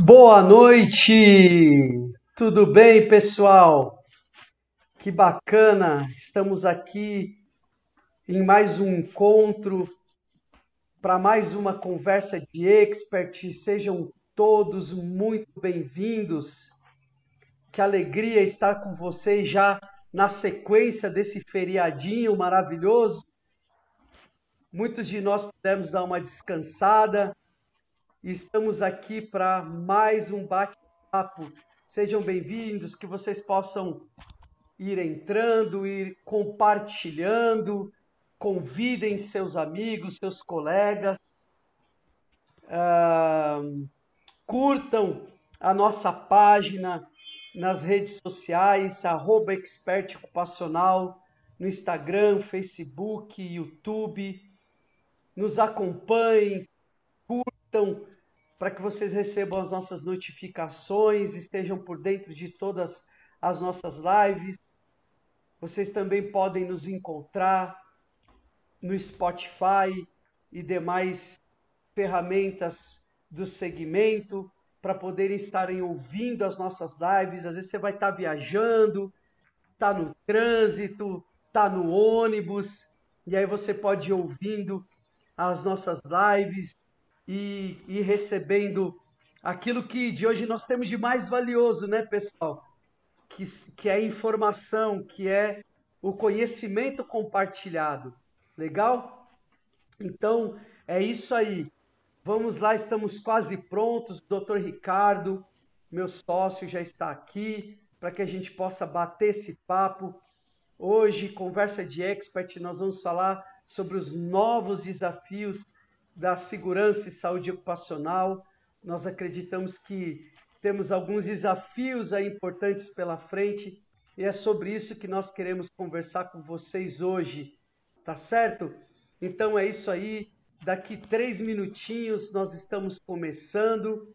Boa noite! Tudo bem, pessoal? Que bacana! Estamos aqui em mais um encontro para mais uma conversa de expert. Sejam todos muito bem-vindos. Que alegria estar com vocês já na sequência desse feriadinho maravilhoso. Muitos de nós pudemos dar uma descansada Estamos aqui para mais um bate-papo. Sejam bem-vindos, que vocês possam ir entrando, ir compartilhando, convidem seus amigos, seus colegas, uh, curtam a nossa página nas redes sociais, arroba expert ocupacional, no Instagram, Facebook, YouTube. Nos acompanhem, curtam para que vocês recebam as nossas notificações, estejam por dentro de todas as nossas lives. Vocês também podem nos encontrar no Spotify e demais ferramentas do segmento para poderem estarem ouvindo as nossas lives. Às vezes você vai estar viajando, está no trânsito, está no ônibus, e aí você pode ir ouvindo as nossas lives e, e recebendo aquilo que de hoje nós temos de mais valioso, né, pessoal? Que, que é a informação, que é o conhecimento compartilhado. Legal? Então, é isso aí. Vamos lá, estamos quase prontos. O doutor Ricardo, meu sócio, já está aqui para que a gente possa bater esse papo. Hoje, conversa de expert, nós vamos falar sobre os novos desafios da segurança e saúde ocupacional. Nós acreditamos que temos alguns desafios aí importantes pela frente e é sobre isso que nós queremos conversar com vocês hoje, tá certo? Então é isso aí. Daqui três minutinhos nós estamos começando.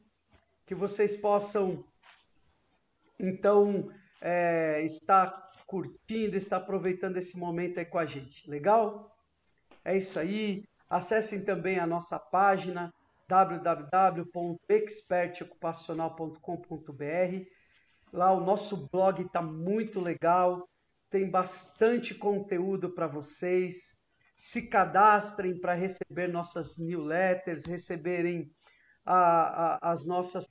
Que vocês possam, então, é, estar curtindo, estar aproveitando esse momento aí com a gente. Legal? É isso aí. Acessem também a nossa página www.expertocupacional.com.br. Lá o nosso blog está muito legal, tem bastante conteúdo para vocês. Se cadastrem para receber nossas newsletters, receberem a, a, as nossas,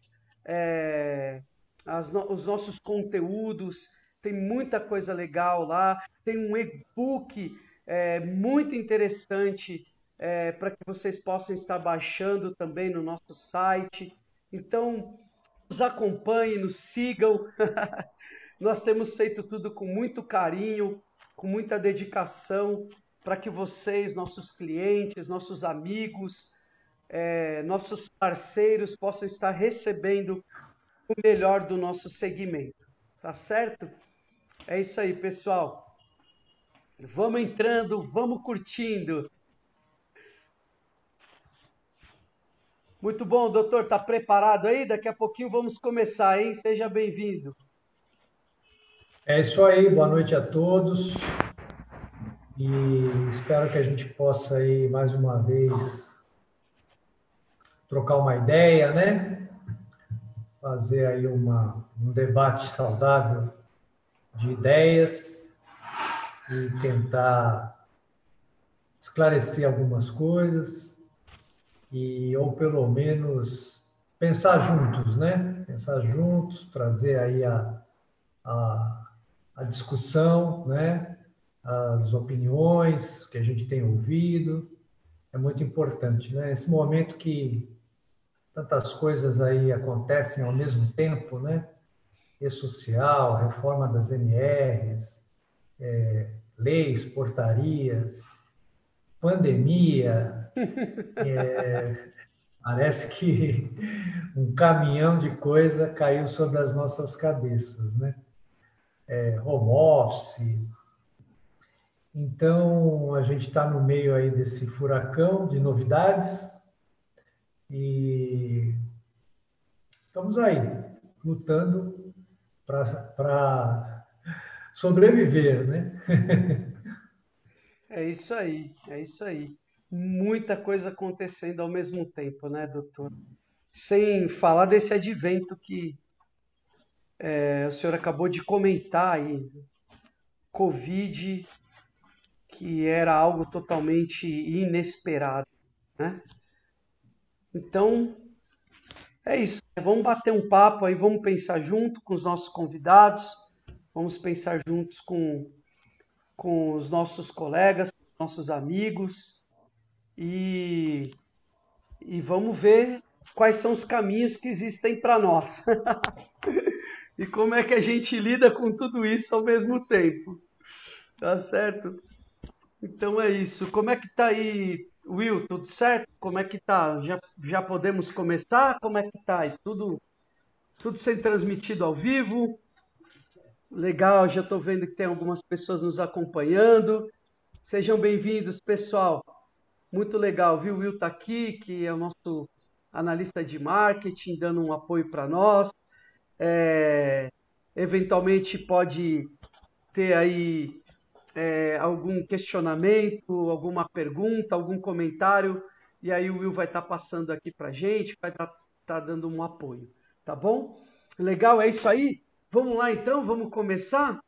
é, as no, os nossos conteúdos. Tem muita coisa legal lá. Tem um e-book é, muito interessante é, para que vocês possam estar baixando também no nosso site. Então, nos acompanhem, nos sigam. Nós temos feito tudo com muito carinho, com muita dedicação, para que vocês, nossos clientes, nossos amigos, é, nossos parceiros possam estar recebendo o melhor do nosso segmento. Tá certo? É isso aí, pessoal. Vamos entrando, vamos curtindo. Muito bom, doutor. Está preparado aí? Daqui a pouquinho vamos começar, hein? Seja bem-vindo. É isso aí. Boa noite a todos. E espero que a gente possa aí mais uma vez trocar uma ideia, né? Fazer aí uma, um debate saudável de ideias e tentar esclarecer algumas coisas e ou pelo menos pensar juntos, né? Pensar juntos, trazer aí a, a, a discussão, né? As opiniões que a gente tem ouvido é muito importante, né? Esse momento que tantas coisas aí acontecem ao mesmo tempo, né? E social, reforma das NRs, é, leis, portarias, pandemia, é, parece que um caminhão de coisa caiu sobre as nossas cabeças, né? É, home office. Então, a gente está no meio aí desse furacão de novidades e estamos aí, lutando para sobreviver, né? É isso aí, é isso aí muita coisa acontecendo ao mesmo tempo, né, doutor? sem falar desse advento que é, o senhor acabou de comentar aí, Covid, que era algo totalmente inesperado, né? Então, é isso. Vamos bater um papo aí, vamos pensar junto com os nossos convidados, vamos pensar juntos com, com os nossos colegas, com os nossos amigos e, e vamos ver quais são os caminhos que existem para nós. e como é que a gente lida com tudo isso ao mesmo tempo. Tá certo? Então é isso. Como é que tá aí, Will? Tudo certo? Como é que tá? Já, já podemos começar? Como é que tá aí? Tudo, tudo sendo transmitido ao vivo? Legal, já estou vendo que tem algumas pessoas nos acompanhando. Sejam bem-vindos, pessoal. Muito legal, viu? O Will tá aqui, que é o nosso analista de marketing, dando um apoio para nós. É, eventualmente pode ter aí é, algum questionamento, alguma pergunta, algum comentário, e aí o Will vai estar tá passando aqui para gente, vai estar tá, tá dando um apoio, tá bom? Legal, é isso aí? Vamos lá então, vamos começar?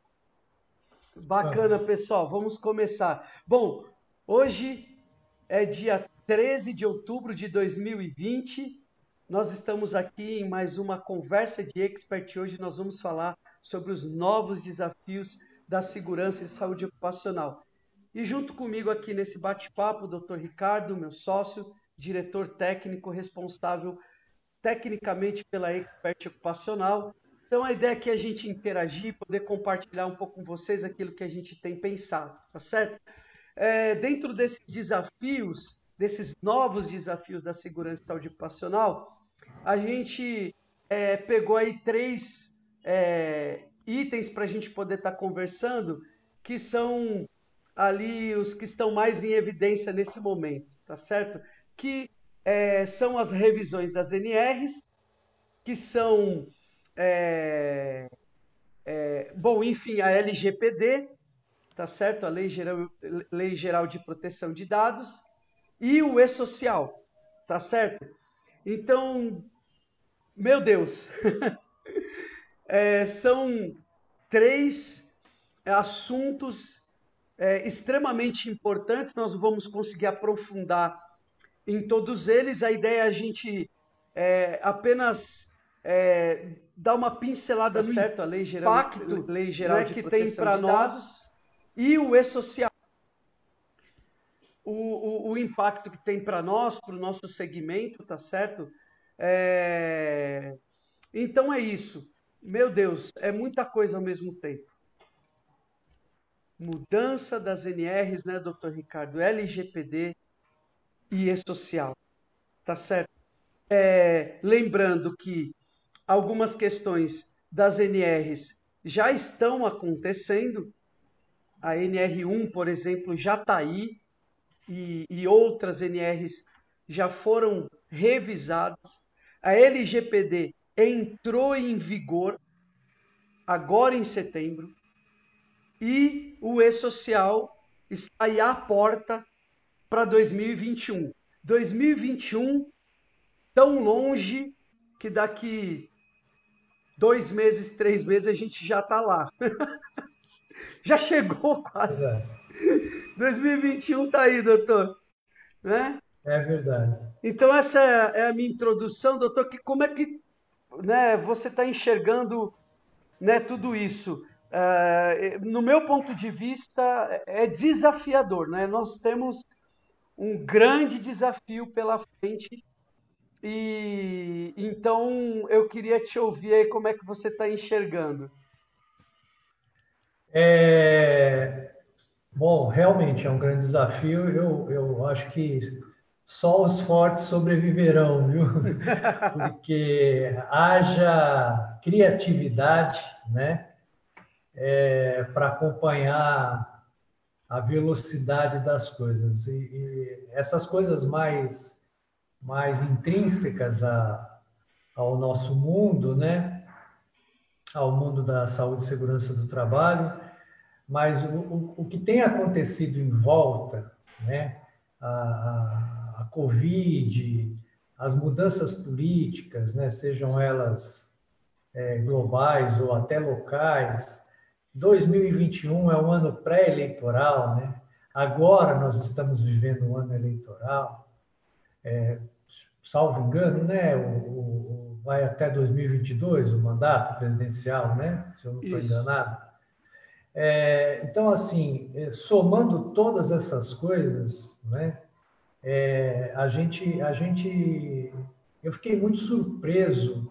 Bacana, pessoal, vamos começar. Bom, hoje é dia 13 de outubro de 2020 nós estamos aqui em mais uma conversa de expert. Hoje nós vamos falar sobre os novos desafios da segurança e saúde ocupacional. E junto comigo aqui nesse bate-papo, o Dr. Ricardo, meu sócio, diretor técnico responsável tecnicamente pela expert ocupacional. Então a ideia é que a gente interagir, poder compartilhar um pouco com vocês aquilo que a gente tem pensado, tá certo? É, dentro desses desafios, desses novos desafios da segurança saúde ocupacional, a gente é, pegou aí três é, itens para a gente poder estar tá conversando, que são ali os que estão mais em evidência nesse momento, tá certo? Que é, são as revisões das NRs, que são, é, é, bom, enfim, a LGPD, tá certo? A Lei Geral, Lei Geral de Proteção de Dados, e o e-social, tá certo? Então, meu Deus, é, são três assuntos é, extremamente importantes. Nós vamos conseguir aprofundar em todos eles. A ideia é a gente é, apenas é, dar uma pincelada tá no certo, a lei geral, impacto lei geral né, que tem para nós e o e-social. O, o, o impacto que tem para nós, para o nosso segmento, tá certo? É... Então é isso. Meu Deus, é muita coisa ao mesmo tempo. Mudança das NRs, né, doutor Ricardo? LGPD e E-Social. Tá certo? É, lembrando que algumas questões das NRs já estão acontecendo. A NR1, por exemplo, já está aí e, e outras NRs já foram revisadas. A LGPD entrou em vigor agora em setembro e o e-social está aí à porta para 2021. 2021 tão longe que daqui dois meses, três meses a gente já está lá. já chegou quase. É. 2021 tá aí, doutor. Né? É verdade. Então, essa é a minha introdução, doutor. Que, como é que né, você está enxergando né, tudo isso? É, no meu ponto de vista, é desafiador. Né? Nós temos um grande desafio pela frente. E então eu queria te ouvir aí como é que você está enxergando. É, bom, realmente é um grande desafio. Eu, eu acho que só os fortes sobreviverão, viu? Porque haja criatividade, né? É, para acompanhar a velocidade das coisas. E, e, essas coisas mais, mais intrínsecas a, ao nosso mundo, né? Ao mundo da saúde e segurança do trabalho, mas o, o, o que tem acontecido em volta, né? a, a Covid, as mudanças políticas, né, sejam elas é, globais ou até locais. 2021 é um ano pré-eleitoral, né? Agora nós estamos vivendo um ano eleitoral. É, salvo engano, né? O, o, vai até 2022 o mandato presidencial, né? Se eu não estou enganado. É, então, assim, é, somando todas essas coisas, né? É, a gente, a gente, eu fiquei muito surpreso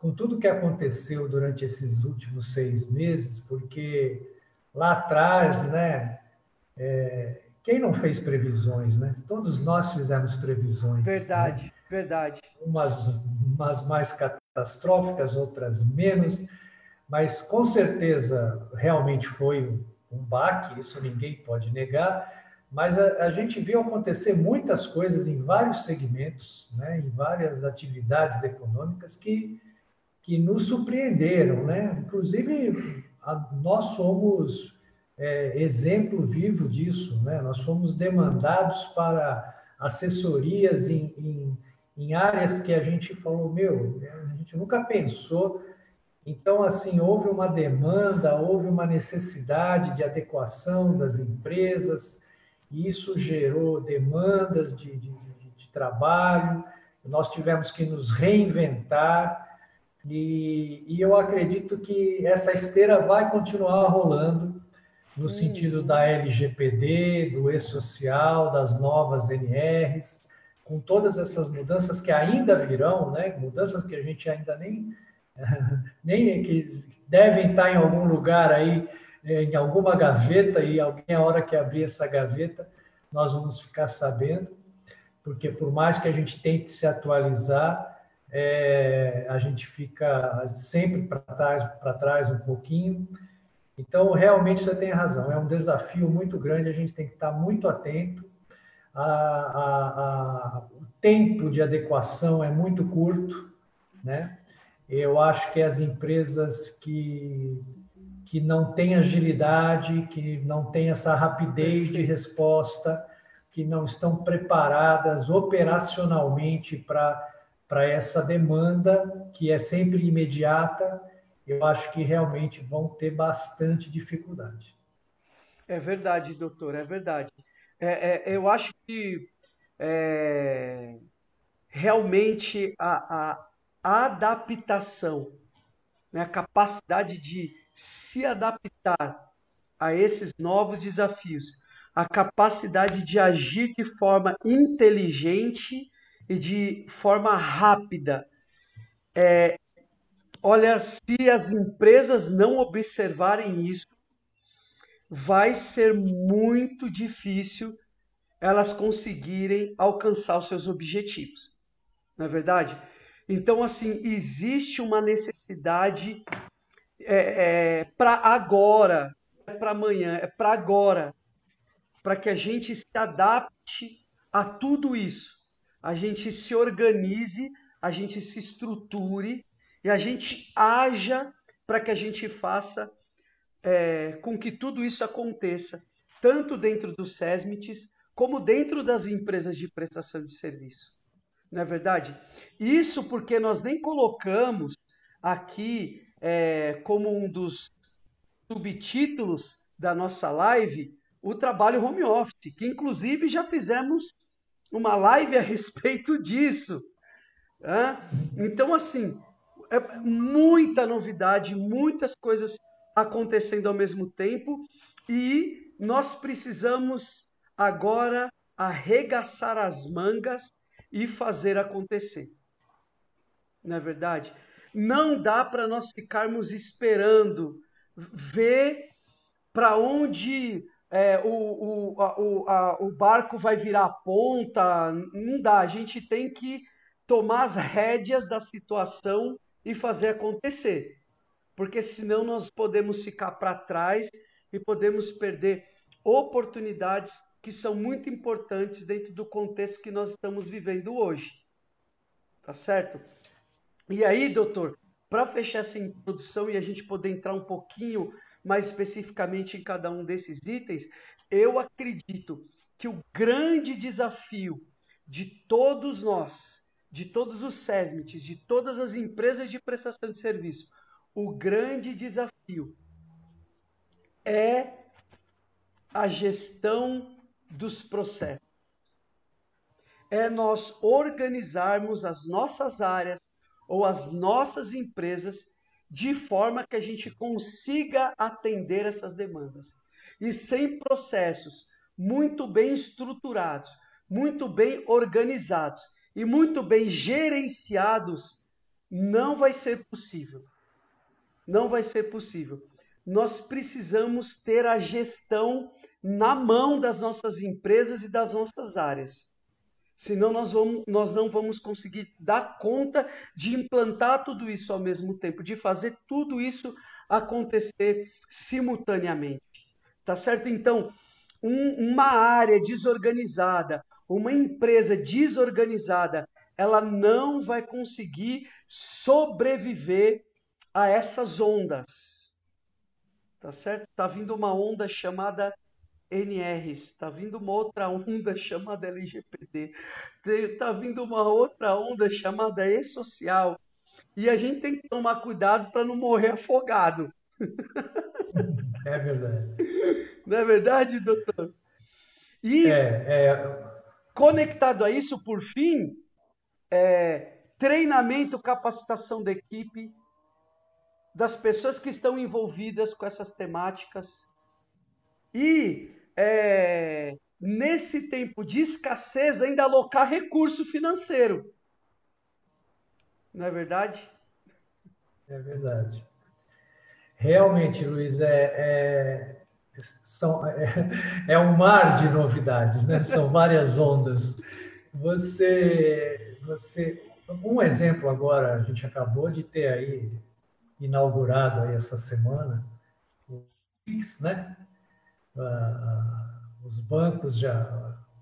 com tudo que aconteceu durante esses últimos seis meses, porque lá atrás, né? É, quem não fez previsões, né? Todos nós fizemos previsões. Verdade, né? verdade. Umas, umas mais catastróficas, outras menos, mas com certeza realmente foi um baque, isso ninguém pode negar. Mas a, a gente viu acontecer muitas coisas em vários segmentos, né? Em várias atividades econômicas que que nos surpreenderam, né? Inclusive a, nós somos é, exemplo vivo disso. Né? Nós fomos demandados para assessorias em, em, em, áreas que a gente falou, meu, a gente nunca pensou. Então, assim, houve uma demanda, houve uma necessidade de adequação das empresas, e isso gerou demandas de, de, de trabalho, nós tivemos que nos reinventar, e, e eu acredito que essa esteira vai continuar rolando, no sentido da LGPD, do e-social, das novas NRs, com todas essas mudanças que ainda virão, né? mudanças que a gente ainda nem, nem que devem estar em algum lugar aí, em alguma gaveta, e alguém, a hora que abrir essa gaveta, nós vamos ficar sabendo, porque por mais que a gente tente se atualizar, é, a gente fica sempre para trás, para trás um pouquinho, então, realmente você tem razão, é um desafio muito grande, a gente tem que estar muito atento. A, a, a, o tempo de adequação é muito curto, né? Eu acho que as empresas que, que não têm agilidade, que não têm essa rapidez de resposta, que não estão preparadas operacionalmente para essa demanda, que é sempre imediata, eu acho que realmente vão ter bastante dificuldade. É verdade, doutor, é verdade. É, é, eu acho que é, realmente a, a, adaptação, né, a capacidade de se adaptar a esses novos desafios, a capacidade de agir de forma inteligente e de forma rápida, é, Olha, se as empresas não observarem isso, vai ser muito difícil elas conseguirem alcançar os seus objetivos. Não é verdade? Então, assim, existe uma necessidade é, é, para agora, é para amanhã, é para agora, para que a gente se adapte a tudo isso, a gente se organize, a gente se estruture e a gente haja para que a gente faça é, com que tudo isso aconteça, tanto dentro dos SESMITs, como dentro das empresas de prestação de serviço. Não é verdade? Isso porque nós nem colocamos aqui é, como um dos subtítulos da nossa live o trabalho home office, que inclusive já fizemos uma live a respeito disso. Então, assim, é muita novidade, muitas coisas acontecendo ao mesmo tempo e nós precisamos agora arregaçar as mangas e fazer acontecer. Não é verdade? Não dá para nós ficarmos esperando ver para onde é, o, o, o, a, o barco vai virar a ponta. Não dá. A gente tem que tomar as rédeas da situação e fazer acontecer. Porque senão nós podemos ficar para trás e podemos perder oportunidades que são muito importantes dentro do contexto que nós estamos vivendo hoje. Tá certo? E aí, doutor, para fechar essa introdução e a gente poder entrar um pouquinho mais especificamente em cada um desses itens, eu acredito que o grande desafio de todos nós, de todos os SESMITs, de todas as empresas de prestação de serviço, o grande desafio é a gestão dos processos. É nós organizarmos as nossas áreas ou as nossas empresas de forma que a gente consiga atender essas demandas. E sem processos muito bem estruturados, muito bem organizados e muito bem gerenciados, não vai ser possível. Não vai ser possível. Nós precisamos ter a gestão na mão das nossas empresas e das nossas áreas. Senão nós, vamos, nós não vamos conseguir dar conta de implantar tudo isso ao mesmo tempo, de fazer tudo isso acontecer simultaneamente. Tá certo? Então, um, uma área desorganizada, uma empresa desorganizada, ela não vai conseguir sobreviver a essas ondas. Tá certo? Tá vindo uma onda chamada NRs, tá vindo uma outra onda chamada LGPD, tá vindo uma outra onda chamada E-social. E a gente tem que tomar cuidado para não morrer afogado. É verdade. Não é verdade, doutor? E é, é... conectado a isso, por fim, é, treinamento, capacitação da equipe, das pessoas que estão envolvidas com essas temáticas. E é, nesse tempo de escassez, ainda alocar recurso financeiro. Não é verdade? É verdade. Realmente, Luiz, é, é, são, é, é um mar de novidades, né? São várias ondas. Você, você, um exemplo agora, a gente acabou de ter aí inaugurado aí essa semana o Pix, né? Os bancos já,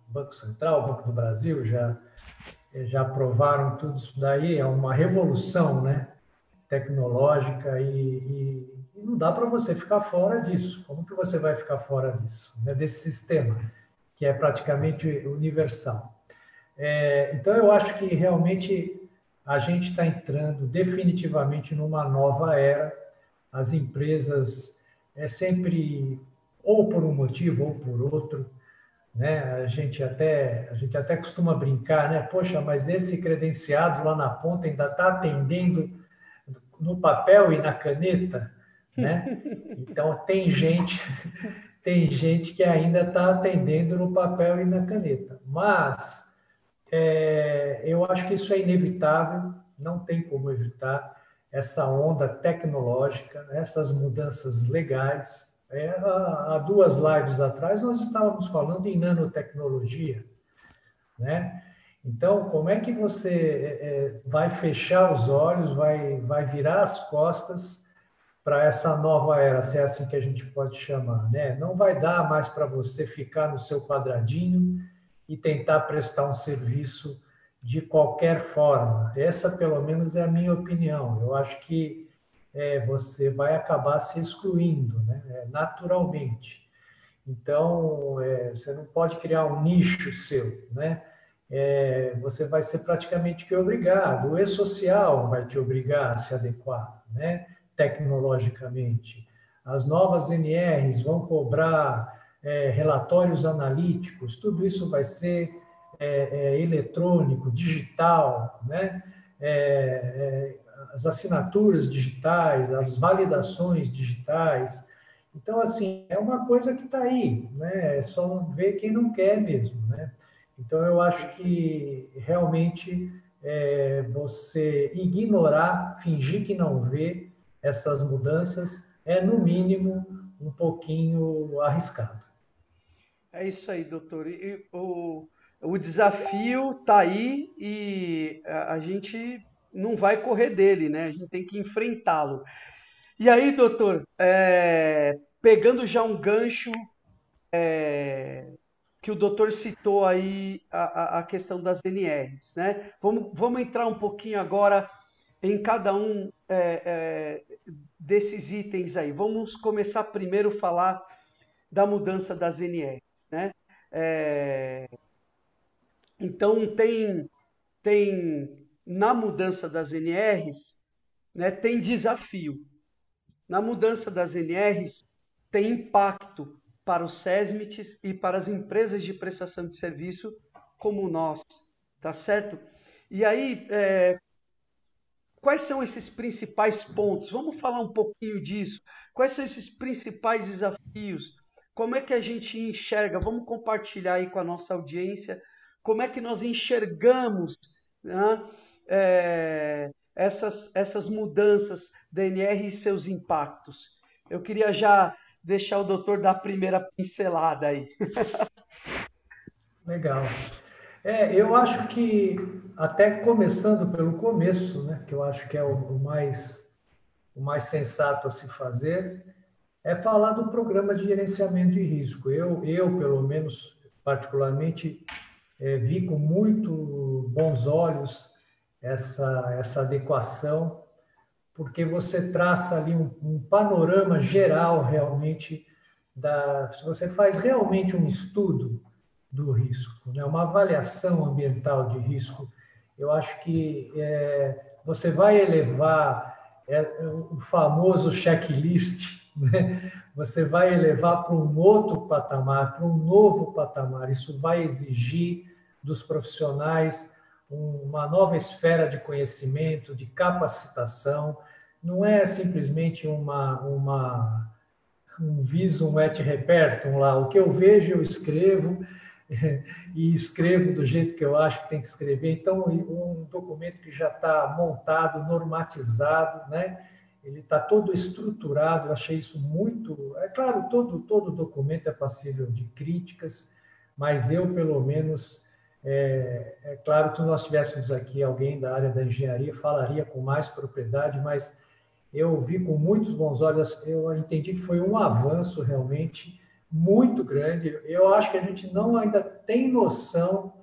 o Banco Central, o Banco do Brasil já já aprovaram tudo isso daí, é uma revolução, né? Tecnológica e, e, e não dá para você ficar fora disso. Como que você vai ficar fora disso, né? Desse sistema que é praticamente universal. É, então eu acho que realmente a gente está entrando definitivamente numa nova era. As empresas é sempre ou por um motivo ou por outro, né? A gente até a gente até costuma brincar, né? Poxa, mas esse credenciado lá na ponta ainda está atendendo no papel e na caneta, né? Então tem gente tem gente que ainda está atendendo no papel e na caneta, mas é, eu acho que isso é inevitável, não tem como evitar essa onda tecnológica, essas mudanças legais. É, há, duas lives atrás nós estávamos falando em nanotecnologia, né? Então, como é que você é, é vai fechar os olhos, vai, vai virar as costas para essa nova era, se é assim que a gente pode chamar, né? Não vai dar mais para você ficar no seu quadradinho e tentar prestar um serviço de qualquer forma. Essa, pelo menos, é a minha opinião. Eu acho que é, você vai acabar se excluindo, né? É, naturalmente. Então, é, você não pode criar um nicho seu, né? É, você vai ser praticamente que obrigado. O e-social vai te obrigar a se adequar, né? Tecnologicamente. As novas NRs vão cobrar é, relatórios analíticos, tudo isso vai ser é, é, eletrônico, digital, né? As assinaturas digitais, as validações digitais. Então, assim, é uma coisa que está aí, né? É só ver quem não quer mesmo, né? Então, eu acho que realmente é, você ignorar, fingir que não vê essas mudanças é, no mínimo, um pouquinho arriscado. É isso aí, doutor. E, o, o desafio está aí e a, a gente não vai correr dele, né? A gente tem que enfrentá-lo. E aí, doutor, é, pegando já um gancho é, que o doutor citou aí a, a, questão das NRs, né? Vamos, vamos entrar um pouquinho agora em cada um é, é, desses itens aí. Vamos começar primeiro a falar da mudança das NRs. Né? É... Então, tem, tem na mudança das NRs, né, tem desafio. Na mudança das NRs, tem impacto para os SESMITs e para as empresas de prestação de serviço como nós, tá certo? E aí, é, quais são esses principais pontos? Vamos falar um pouquinho disso. Quais são esses principais desafios? Como é que a gente enxerga? Vamos compartilhar aí com a nossa audiência como é que nós enxergamos né, é, essas, essas mudanças da NR e seus impactos. Eu queria já deixar o doutor dar a primeira pincelada aí. Legal. É, eu acho que, até começando pelo começo, né, que eu acho que é o, o mais, o mais sensato a se fazer, é falar do programa de gerenciamento de risco. Eu, eu pelo menos, particularmente, é, vi com muito bons olhos essa, essa adequação, porque você traça ali um, um panorama geral realmente da. Se você faz realmente um estudo do risco, né, uma avaliação ambiental de risco, eu acho que é, você vai elevar é, o famoso checklist, né? você vai elevar para um outro patamar, para um novo patamar. Isso vai exigir dos profissionais uma nova esfera de conhecimento, de capacitação. Não é simplesmente uma, uma um visum et repertum lá. O que eu vejo, eu escrevo e escrevo do jeito que eu acho que tem que escrever. Então, um documento que já está montado, normatizado, né? Ele está todo estruturado. Eu achei isso muito. É claro, todo todo documento é passível de críticas, mas eu pelo menos é, é, claro que nós tivéssemos aqui alguém da área da engenharia, falaria com mais propriedade, mas eu vi com muitos bons olhos, eu entendi que foi um avanço realmente muito grande. Eu acho que a gente não ainda tem noção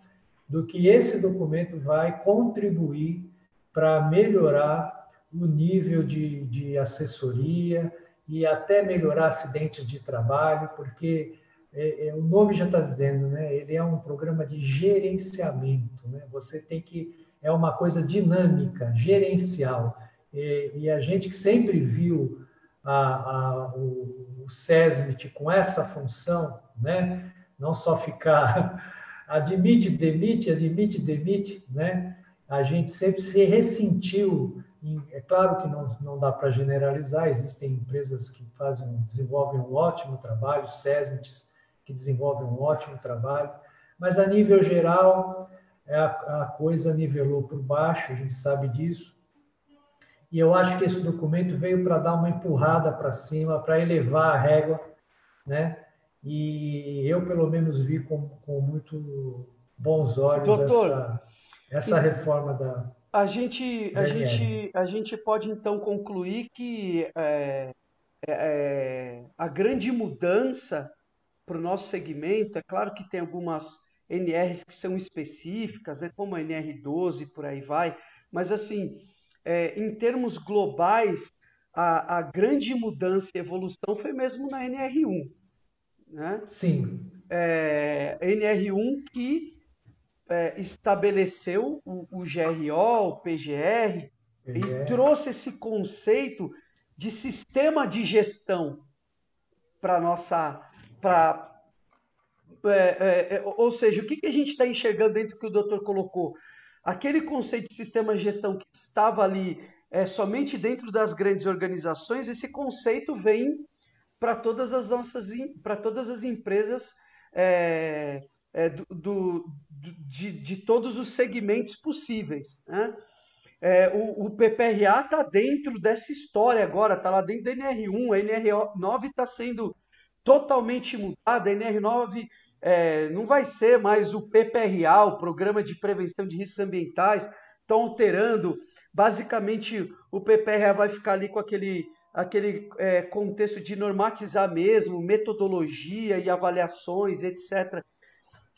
do que esse documento vai contribuir para melhorar o nível de, de assessoria e até melhorar acidentes de trabalho, porque é, é, o nome já está dizendo, né? Ele é um programa de gerenciamento, né? Você tem que é uma coisa dinâmica, gerencial. E, e a gente que sempre viu a, a, o, o SESMIT com essa função, né? Não só ficar admite, demite, admite, demite, né? A gente sempre se ressentiu. Em, é claro que não, não dá para generalizar, existem empresas que fazem, desenvolvem um ótimo trabalho, SESMITs que desenvolvem um ótimo trabalho, mas a nível geral é a, a coisa nivelou por baixo, a gente sabe disso. E eu acho que esse documento veio para dar uma empurrada para cima, para elevar a régua, né? E eu, pelo menos, vi com, com muito bons olhos Doutor, essa, essa reforma da. A gente, a, gente, a gente pode, então, concluir que é, é, é a grande mudança para o nosso segmento, é claro que tem algumas NRs que são específicas, né, como a NR12, por aí vai, mas assim, é, em termos globais, a, a grande mudança e evolução foi mesmo na NR1. Né? Sim. É, NR1 que é, estabeleceu o, o, GRO, o PGR, PGR, e trouxe esse conceito de sistema de gestão para nossa para. É, é, é, ou seja, o que, que a gente está enxergando dentro do que o doutor colocou? Aquele conceito de sistema de gestão que estava ali é, somente dentro das grandes organizações, esse conceito vem para todas as nossas para todas as empresas é, é, do, do, de, de, todos os segmentos possíveis. Né? É, o, o, PPRA está dentro dessa história agora, está lá dentro da NR1, a NR9 está sendo totalmente mudada. A NR9 é, não vai ser mais o PPRA, o Programa de Prevenção de Riscos Ambientais, estão alterando. Basicamente, o PPRA vai ficar ali com aquele, aquele é, contexto de normatizar mesmo, metodologia e avaliações, etc.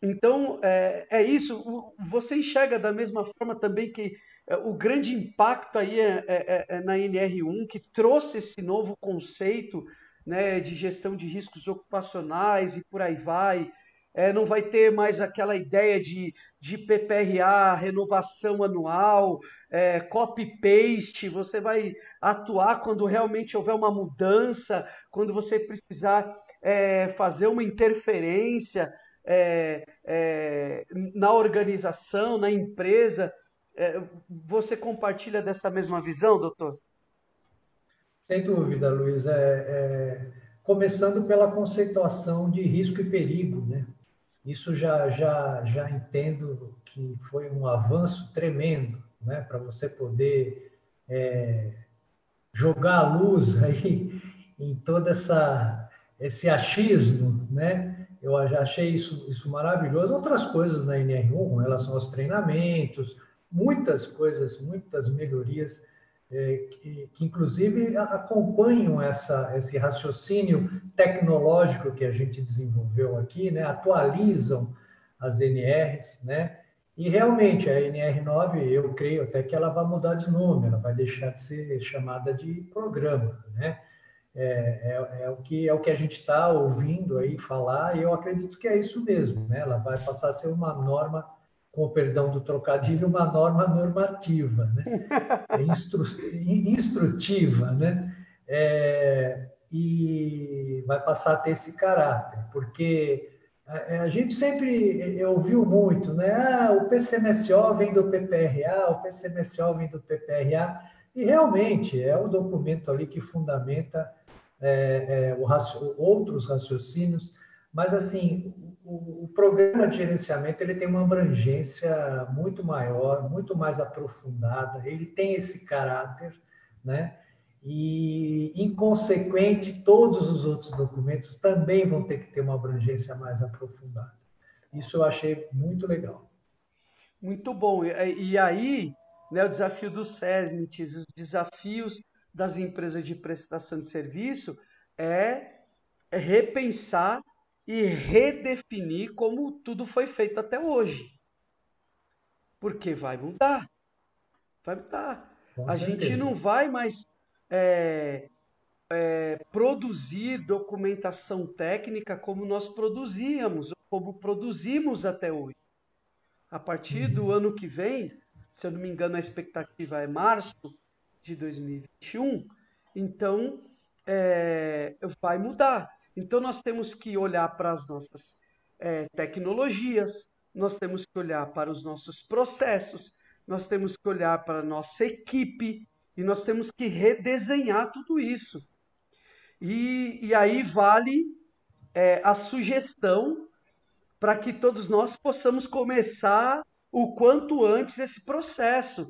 Então, é, é isso. Você enxerga da mesma forma também que é, o grande impacto aí é, é, é na NR1, que trouxe esse novo conceito né, de gestão de riscos ocupacionais e por aí vai. É, não vai ter mais aquela ideia de, de PPRA, renovação anual, é, copy-paste, você vai atuar quando realmente houver uma mudança, quando você precisar é, fazer uma interferência é, é na organização, na empresa. É, você compartilha dessa mesma visão, doutor? Sem dúvida, Luiz. É, é, começando pela conceituação de risco e perigo, né? Isso já, já, já entendo que foi um avanço tremendo, né? Para você poder é, jogar a luz aí em todo essa, esse achismo, né? Eu já achei isso, isso maravilhoso. Outras coisas na NR1 com relação aos treinamentos, muitas coisas, muitas melhorias que, que, inclusive acompanham essa, esse raciocínio tecnológico que a gente desenvolveu aqui, né? atualizam as NRs, né? E realmente a NR9, eu creio até que ela vai mudar de nome, ela vai deixar de ser chamada de programa, né? É, é, é o que é o que a gente está ouvindo aí falar e eu acredito que é isso mesmo, né? Ela vai passar a ser uma norma com o perdão do trocadilho, uma norma normativa, né? É instru, instrutiva, né? É, e vai passar a ter esse caráter, porque a, a gente sempre ouviu muito, né? Ah, o PCMSO vem do PPRA, o PCMSO vem do PPRA, e realmente é o documento ali que fundamenta é, é, raci outros raciocínios, mas assim o, programa de gerenciamento ele tem uma abrangência muito maior, muito mais aprofundada, ele tem esse caráter, né? E, inconsequente, todos os outros documentos também vão ter que ter uma abrangência mais aprofundada. Isso eu achei muito legal. Muito bom. E, e aí, né, o desafio dos SESMITs, os desafios das empresas de prestação de serviço é, é repensar e redefinir como tudo foi feito até hoje. Porque vai mudar. Vai mudar. Com a certeza. gente não vai mais é, é, produzir documentação técnica como nós produzíamos, como produzimos até hoje. A partir do uhum. ano que vem, se eu não me engano, a expectativa é março de 2021, então é, vai mudar. Então, nós temos que olhar para as nossas é, tecnologias, nós temos que olhar para os nossos processos, nós temos que olhar para a nossa equipe e nós temos que redesenhar tudo isso. E, e aí vale é, a sugestão para que todos nós possamos começar o quanto antes esse processo,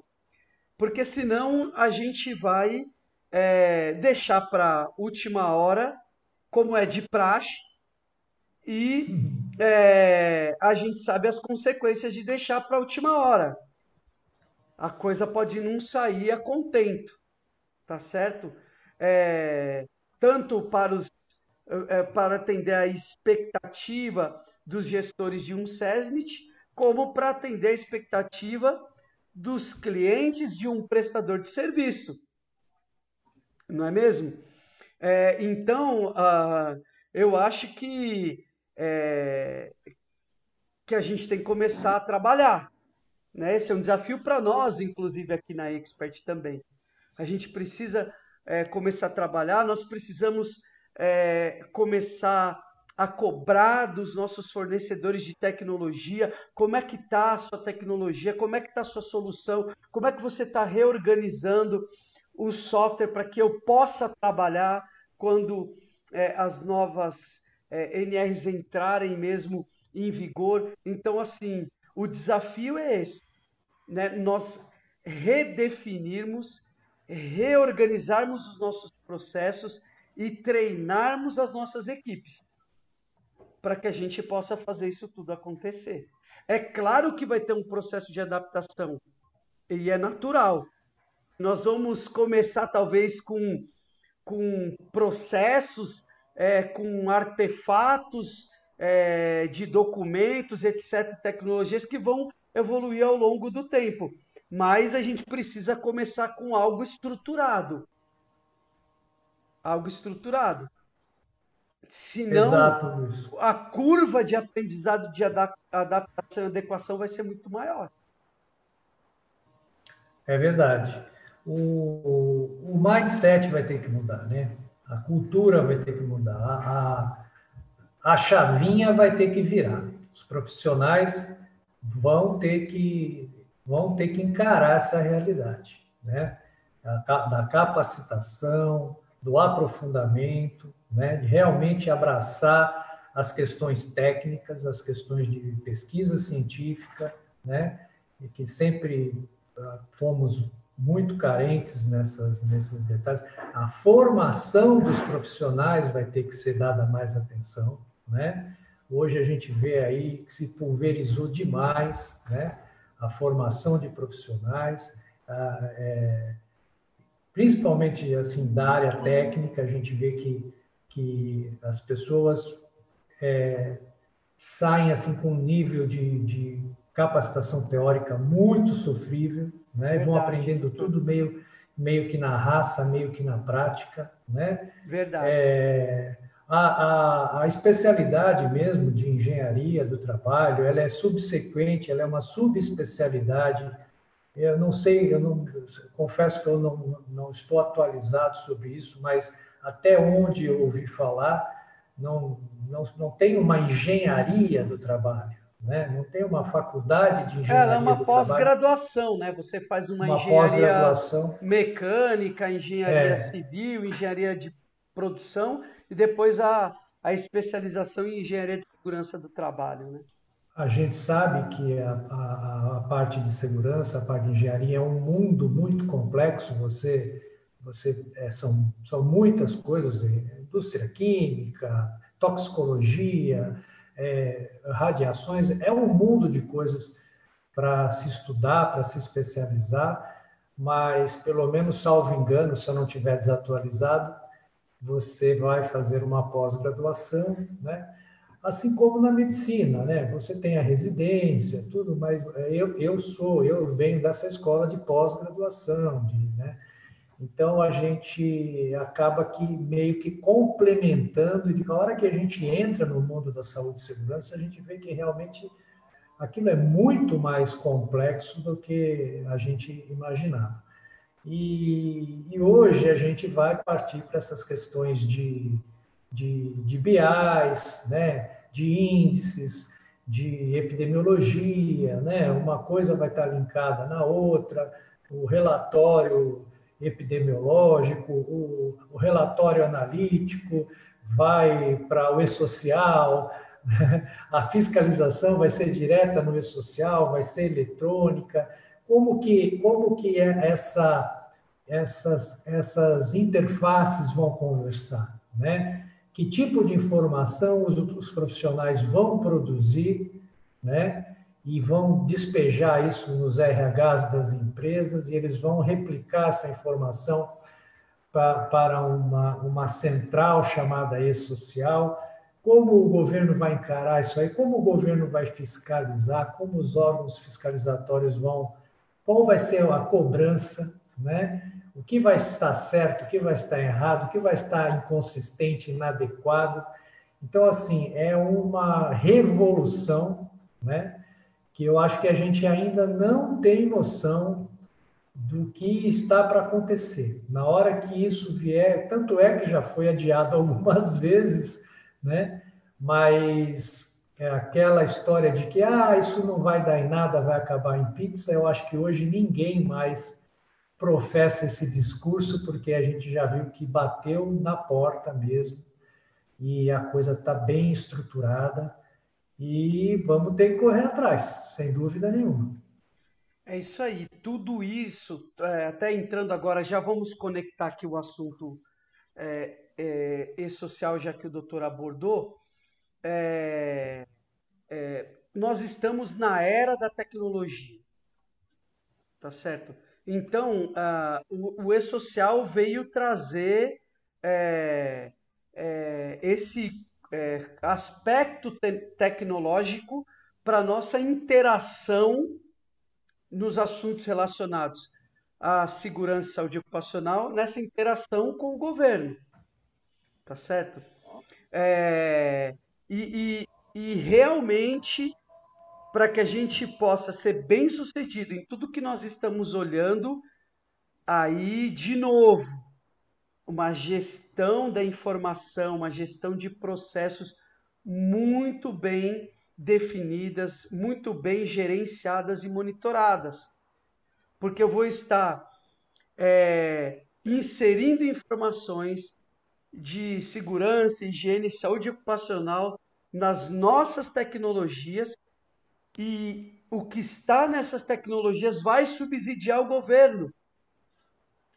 porque senão a gente vai é, deixar para última hora como é de praxe, e uhum. é, a gente sabe as consequências de deixar para a última hora. A coisa pode não sair a contento, tá certo? É, tanto para, os, é, para atender a expectativa dos gestores de um SESMIT, como para atender a expectativa dos clientes de um prestador de serviço. Não é mesmo? É, então, uh, eu acho que, é, que a gente tem que começar a trabalhar. Né? Esse é um desafio para nós, inclusive aqui na Expert também. A gente precisa é, começar a trabalhar, nós precisamos é, começar a cobrar dos nossos fornecedores de tecnologia, como é que está a sua tecnologia, como é que está a sua solução, como é que você está reorganizando o software para que eu possa trabalhar quando é, as novas é, NRs entrarem mesmo em vigor. Então, assim, o desafio é esse, né? Nós redefinirmos, reorganizarmos os nossos processos e treinarmos as nossas equipes para que a gente possa fazer isso tudo acontecer. É claro que vai ter um processo de adaptação e é natural. Nós vamos começar talvez com com processos, é, com artefatos é, de documentos, etc., tecnologias que vão evoluir ao longo do tempo. Mas a gente precisa começar com algo estruturado. Algo estruturado. Senão, Exato, a curva de aprendizado de adaptação e adequação vai ser muito maior. É verdade. O, o mindset vai ter que mudar, né? A cultura vai ter que mudar. A, a, a chavinha vai ter que virar. Os profissionais vão ter que vão ter que encarar essa realidade, né? Da capacitação, do aprofundamento, né? De realmente abraçar as questões técnicas, as questões de pesquisa científica, né? E que sempre uh, fomos muito carentes nessas, nesses detalhes. A formação dos profissionais vai ter que ser dada mais atenção, né? Hoje a gente vê aí que se pulverizou demais, né? A formação de profissionais, a, é, principalmente assim da área técnica, a gente vê que que as pessoas é, saem assim com um nível de, de capacitação teórica muito sofrível, né? Verdade. Vão aprendendo tudo meio, meio que na raça, meio que na prática, né? Verdade. É, a, a, a, especialidade mesmo de engenharia do trabalho, ela é subsequente, ela é uma subespecialidade. Eu não sei, eu não confesso que eu não, não estou atualizado sobre isso, mas até onde eu ouvi falar, não, não, não tem uma engenharia do trabalho né? Não tem uma faculdade de engenharia. Ela é uma pós-graduação, né? Você faz uma, uma engenharia mecânica, engenharia é. civil, engenharia de produção e depois a, a especialização em engenharia de segurança do trabalho, né? A gente sabe que a, a, a parte de segurança, a parte de engenharia é um mundo muito complexo. Você, você é, são, são muitas coisas, indústria química, toxicologia, é, radiações, é um mundo de coisas para se estudar, para se especializar, mas pelo menos, salvo engano, se eu não tiver desatualizado, você vai fazer uma pós-graduação, né? Assim como na medicina, né? Você tem a residência, tudo, mas eu, eu sou, eu venho dessa escola de pós-graduação, de? Então a gente acaba que meio que complementando e na hora que a gente entra no mundo da saúde e segurança, a gente vê que realmente aquilo é muito mais complexo do que a gente imaginava. E, e hoje a gente vai partir para essas questões de, de, de BIs, né, de índices, de epidemiologia, né? uma coisa vai estar linkada na outra, o relatório epidemiológico, o, o relatório analítico vai para o e-social, a fiscalização vai ser direta no e-social, vai ser eletrônica. Como que, como que é essa, essas, essas interfaces vão conversar? Né? Que tipo de informação os, os profissionais vão produzir? Né? E vão despejar isso nos RHs das empresas e eles vão replicar essa informação para uma, uma central chamada e-social. Como o governo vai encarar isso aí? Como o governo vai fiscalizar? Como os órgãos fiscalizatórios vão? Qual vai ser a cobrança? Né? O que vai estar certo? O que vai estar errado? O que vai estar inconsistente, inadequado? Então, assim, é uma revolução, né? Que eu acho que a gente ainda não tem noção do que está para acontecer. Na hora que isso vier, tanto é que já foi adiado algumas vezes, né? Mas é aquela história de que ah, isso não vai dar em nada, vai acabar em pizza, eu acho que hoje ninguém mais professa esse discurso, porque a gente já viu que bateu na porta mesmo, e a coisa está bem estruturada e vamos ter que correr atrás, sem dúvida nenhuma. É isso aí. Tudo isso, é, até entrando agora, já vamos conectar aqui o assunto é, é, e-social, já que o doutor abordou. É, é, nós estamos na era da tecnologia, tá certo? Então, o, o e-social veio trazer é, esse é, aspecto te tecnológico para nossa interação nos assuntos relacionados à segurança e saúde ocupacional, nessa interação com o governo. Tá certo? é, e, e, e realmente para que a gente possa ser bem sucedido em tudo que nós estamos olhando, aí, de novo, uma gestão da informação, uma gestão de processos muito bem definidas, muito bem gerenciadas e monitoradas. Porque eu vou estar é, inserindo informações de segurança, higiene saúde ocupacional nas nossas tecnologias e o que está nessas tecnologias vai subsidiar o governo.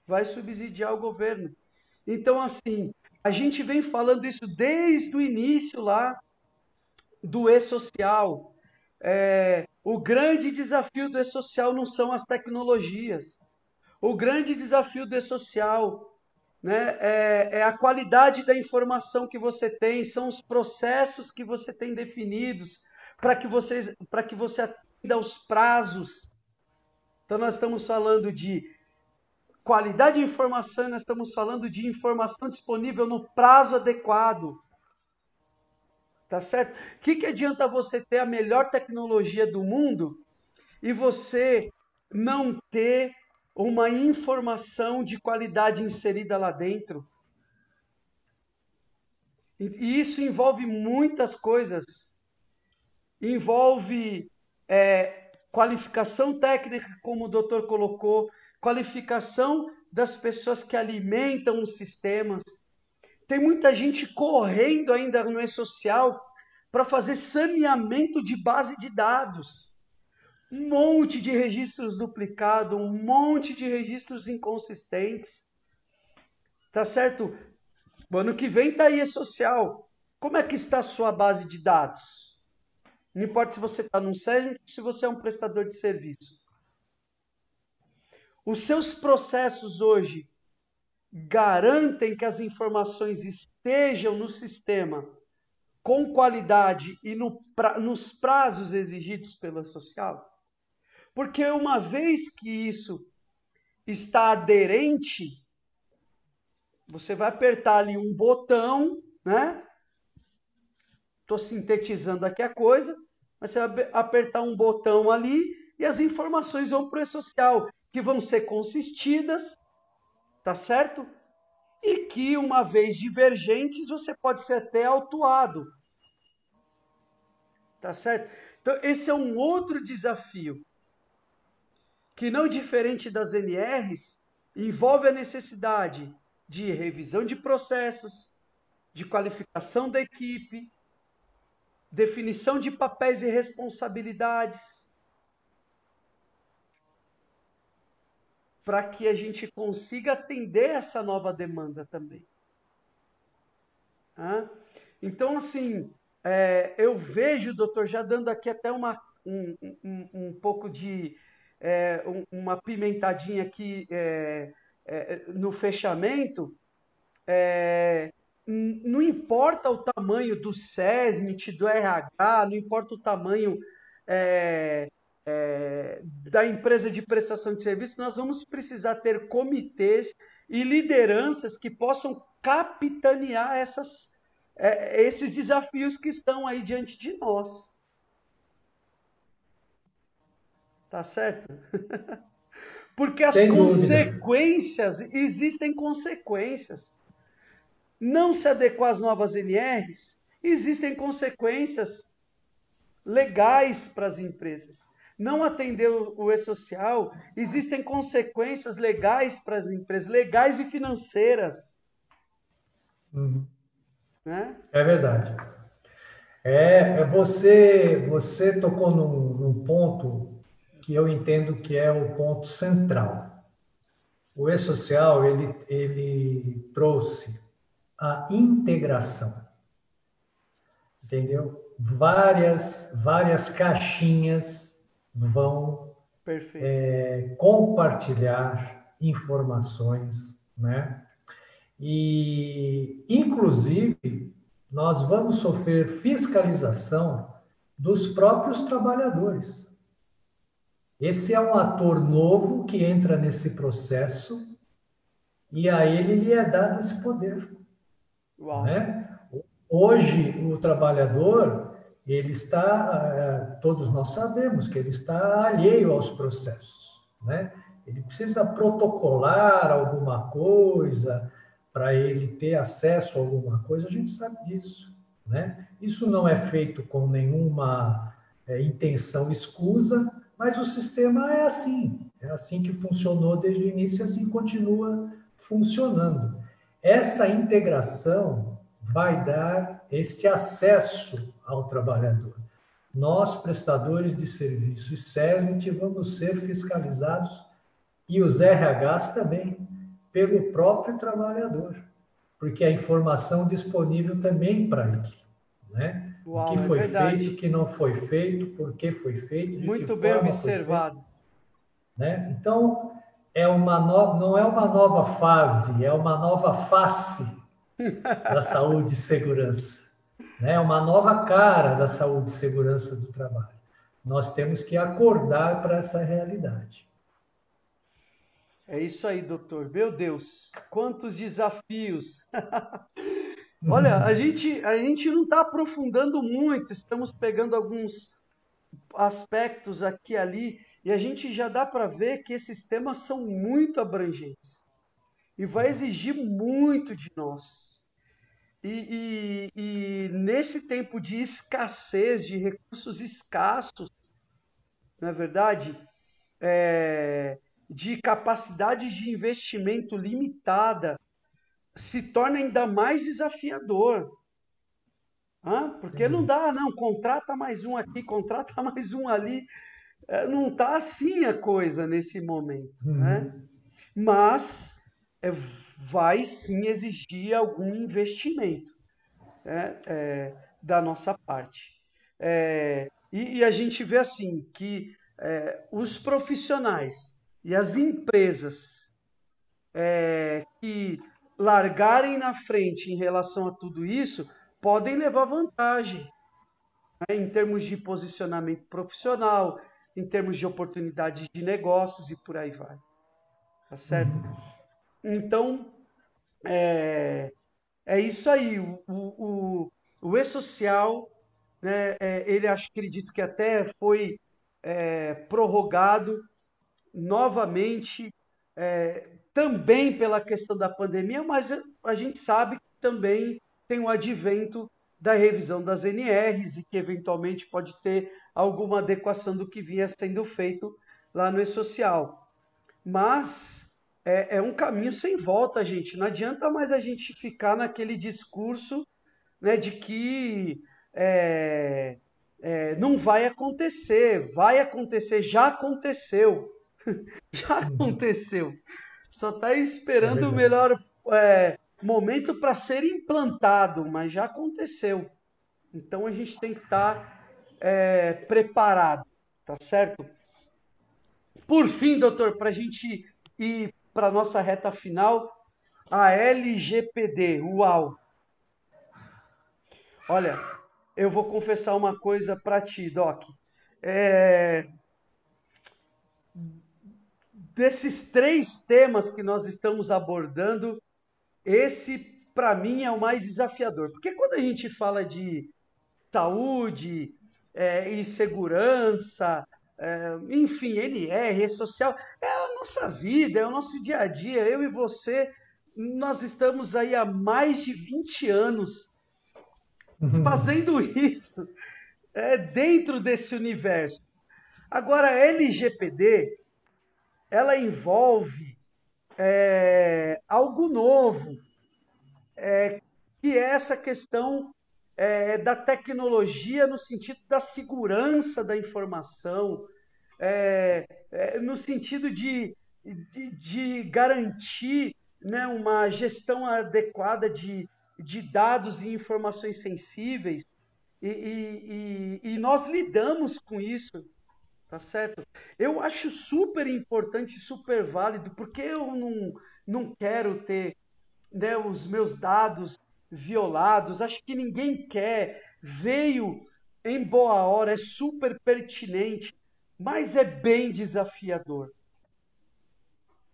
Vai subsidiar o governo. Então, assim, a gente vem falando isso desde o início lá do e-social. É, o grande desafio do e-social não são as tecnologias. O grande desafio do e-social né, é, é a qualidade da informação que você tem, são os processos que você tem definidos, para que que você atenda aos prazos. Então nós estamos falando de qualidade de informação, nós estamos falando de informação disponível no prazo adequado. Tá certo? O que, que adianta você ter a melhor tecnologia do mundo e você não ter uma informação de qualidade inserida lá dentro? E isso envolve muitas coisas envolve é, qualificação técnica, como o doutor colocou, qualificação das pessoas que alimentam os sistemas. Tem muita gente correndo ainda no e-social para fazer saneamento de base de dados. Um monte de registros duplicados, um monte de registros inconsistentes. Tá certo? O ano que vem tá aí e-social. Como é que está a sua base de dados? Não importa se você está num SESM, se você é um prestador de serviço. Os seus processos hoje garantem que as informações estejam no sistema com qualidade e no, pra, nos prazos exigidos pela social? Porque uma vez que isso está aderente, você vai apertar ali um botão, né? Estou sintetizando aqui a coisa mas você vai apertar um botão ali e as informações vão para o e-social, que vão ser consistidas, tá certo? E que, uma vez divergentes, você pode ser até autuado. Tá certo? Então, esse é um outro desafio, que não diferente das NRs, envolve a necessidade de revisão de processos, de qualificação da equipe, definição de papéis e responsabilidades, para que a gente consiga atender essa nova demanda também. Então, assim, é, eu vejo, doutor, já dando aqui até uma, um, um, um pouco de é, uma pimentadinha aqui é, é no fechamento, é, não importa o tamanho do SESMIT, do RH, não importa o tamanho é, da empresa de prestação de serviço, nós vamos precisar ter comitês e lideranças que possam capitanear essas, é, esses desafios que estão aí diante de nós. Tá certo? Porque as Sem consequências, dúvida. existem consequências não se adequar às novas NRs, existem consequências legais para as empresas. Não atender o e-social, existem consequências legais para as empresas, legais e financeiras. Uhum. Né? É verdade. É, é, você, você tocou num, num ponto que eu entendo que é o ponto central. O e-social, ele, ele trouxe a integração. Entendeu? Várias, várias caixinhas vão é, compartilhar informações, né? E, inclusive, nós vamos sofrer fiscalização dos próprios trabalhadores. Esse é um ator novo que entra nesse processo e a ele lhe é dado esse poder. Né? Hoje, o trabalhador, ele está, eh, todos nós sabemos que ele está alheio aos processos, né? Ele precisa protocolar alguma coisa para ele ter acesso a alguma coisa, a gente sabe disso, né? Isso não é feito com nenhuma é, intenção escusa, mas o sistema é assim, é assim que funcionou desde o início e assim continua funcionando. Essa integração vai dar este acesso ao trabalhador. Nós, prestadores de serviço e SESMIT, vamos ser fiscalizados e os RHs também, pelo próprio trabalhador, porque a informação disponível também para ele. Né? Uau, o que é foi é feito, o que não foi feito, por que foi feito. Muito bem observado. né? Então, é uma no... não é uma nova fase, é uma nova face da saúde e segurança. Né? É uma nova cara da saúde e segurança do trabalho. Nós temos que acordar para essa realidade. É isso aí, doutor. Meu Deus, quantos desafios! Olha, a gente, a gente não está aprofundando muito, estamos pegando alguns aspectos aqui e ali, e a gente já dá para ver que esses temas são muito abrangentes e vai exigir muito de nós. E, e, e nesse tempo de escassez, de recursos escassos, não é verdade? É, de capacidade de investimento limitada, se torna ainda mais desafiador. Hã? Porque não dá, não, contrata mais um aqui, contrata mais um ali. É, não está assim a coisa nesse momento. Uhum. Né? Mas é, vai sim exigir algum investimento é, é, da nossa parte. É, e, e, a gente vê assim que é, os profissionais e as empresas é, que largarem na frente em relação a tudo isso podem levar vantagem né, em termos de posicionamento profissional, em termos de oportunidades de negócios e por aí vai. Tá certo? Então, é, é isso aí. O, o, o E-Social, né, é, ele acredito que até foi é, prorrogado novamente é, também pela questão da pandemia, mas a gente sabe que também tem o advento da revisão das NRs e que eventualmente pode ter alguma adequação do que vinha sendo feito lá no E-Social. Mas é, é, um caminho sem volta, gente. Não adianta mais a gente ficar naquele discurso né, de que é, é, não vai acontecer, vai acontecer, já aconteceu. já uhum. aconteceu. Só está esperando é o melhor é, momento para ser implantado, mas já aconteceu. Então a gente tem que estar tá, é, preparado, tá certo? Por fim, doutor, para a gente ir para a nossa reta final, a LGPD, uau! Olha, eu vou confessar uma coisa para ti, Doc. É, desses três temas que nós estamos abordando, esse para mim é o mais desafiador. Porque quando a gente fala de saúde é, e segurança, é, enfim, NR, rede social, é a nossa vida, é o nosso dia a dia. Eu e você, nós estamos aí há mais de 20 anos fazendo isso é, dentro desse universo. Agora, a LGPD, ela envolve é, algo novo, é, que é essa questão é, da tecnologia no sentido da segurança da informação, é, é, no sentido de, de, de garantir né, uma gestão adequada de, de dados e informações sensíveis. E, e, e, e nós lidamos com isso Tá certo? Eu acho super importante, super válido, porque eu não, não quero ter né, os meus dados violados. Acho que ninguém quer. Veio em boa hora, é super pertinente, mas é bem desafiador.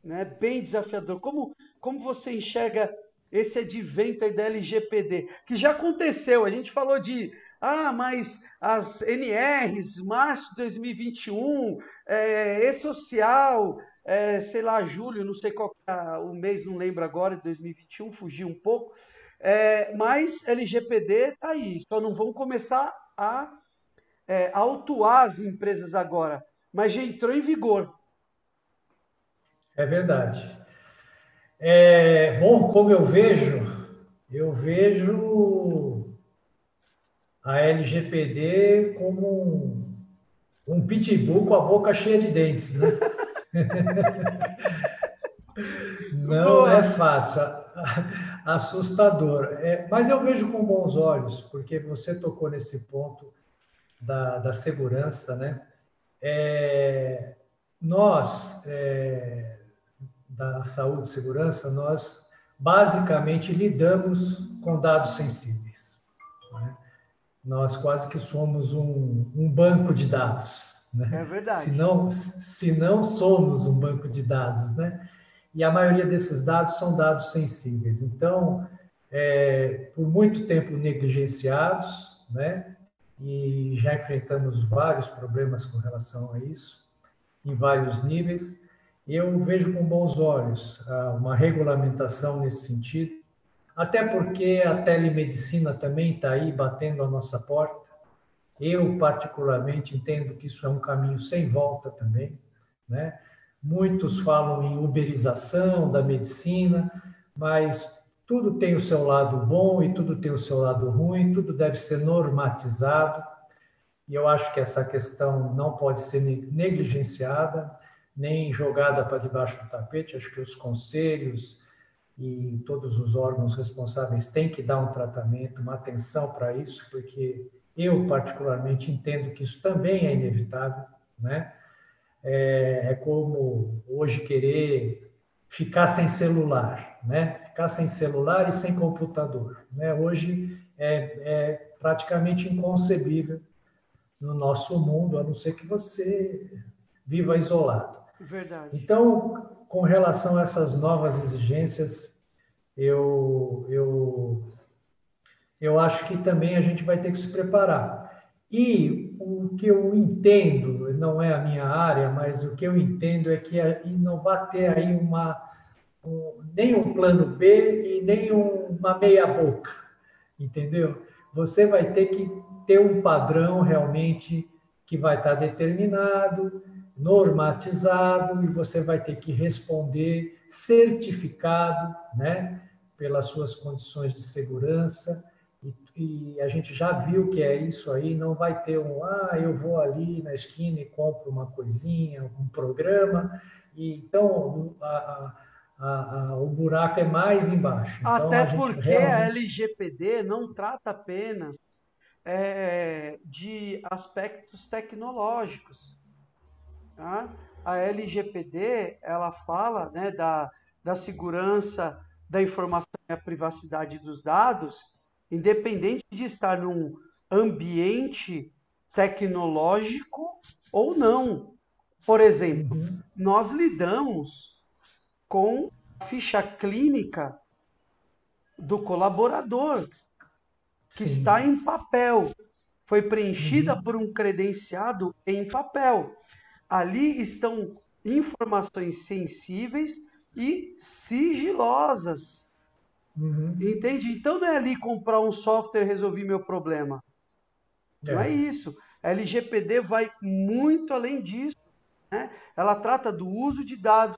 Né? Bem desafiador. Como, como você enxerga esse advento aí da LGPD, que já aconteceu. A gente falou de, ah, mas as NRs, março de 2021, é, e-social, é, sei lá, julho, não sei qual é o mês, não lembro agora, de 2021, fugiu um pouco. É, mas LGPD tá aí, só não vão começar a é, autuar as empresas agora, mas já entrou em vigor. É verdade. É, bom, como eu vejo, eu vejo a LGPD como um, um pitbull com a boca cheia de dentes, né? Não Boa. é fácil, assustador. É, mas eu vejo com bons olhos, porque você tocou nesse ponto da, da segurança, né? É, nós, é, da saúde e segurança, nós basicamente lidamos com dados sensíveis. Né? Nós quase que somos um, um banco de dados. Né? É verdade. Se não, se não somos um banco de dados, né? E a maioria desses dados são dados sensíveis. Então, é, por muito tempo negligenciados, né? E já enfrentamos vários problemas com relação a isso, em vários níveis. Eu vejo com bons olhos ah, uma regulamentação nesse sentido, até porque a telemedicina também está aí batendo a nossa porta. Eu, particularmente, entendo que isso é um caminho sem volta também. Né? Muitos falam em uberização da medicina, mas tudo tem o seu lado bom e tudo tem o seu lado ruim, tudo deve ser normatizado. E eu acho que essa questão não pode ser negligenciada nem jogada para debaixo do tapete. Acho que os conselhos e todos os órgãos responsáveis têm que dar um tratamento, uma atenção para isso, porque eu, particularmente, entendo que isso também é inevitável, né? É, é como hoje querer ficar sem celular, né? Ficar sem celular e sem computador, né? Hoje é, é praticamente inconcebível no nosso mundo, a não ser que você viva isolado. Verdade. Então, com relação a essas novas exigências, eu, eu, eu acho que também a gente vai ter que se preparar. E o que eu entendo, não é a minha área, mas o que eu entendo é que não vai ter aí uma, um, nem um plano B e nem um, uma meia-boca, entendeu? Você vai ter que ter um padrão realmente que vai estar determinado, normatizado e você vai ter que responder certificado, né, pelas suas condições de segurança. E, e, a gente já viu que é isso aí, não vai ter um, ah, eu vou ali na esquina e compro uma coisinha, um programa, e então a, a, a, o buraco é mais embaixo. Então, Até porque realmente... a LGPD não trata apenas é, de aspectos tecnológicos. Tá? A LGPD ela fala né, da, da segurança da informação e a privacidade dos dados, independente de estar num ambiente tecnológico ou não. Por exemplo, uhum. nós lidamos com a ficha clínica do colaborador, que Sim. está em papel. Foi preenchida uhum. por um credenciado em papel. Ali estão informações sensíveis e sigilosas. Uhum. Entende? Então não é ali comprar um software e resolver meu problema. É. Não é isso. A LGPD vai muito além disso. Né? Ela trata do uso de dados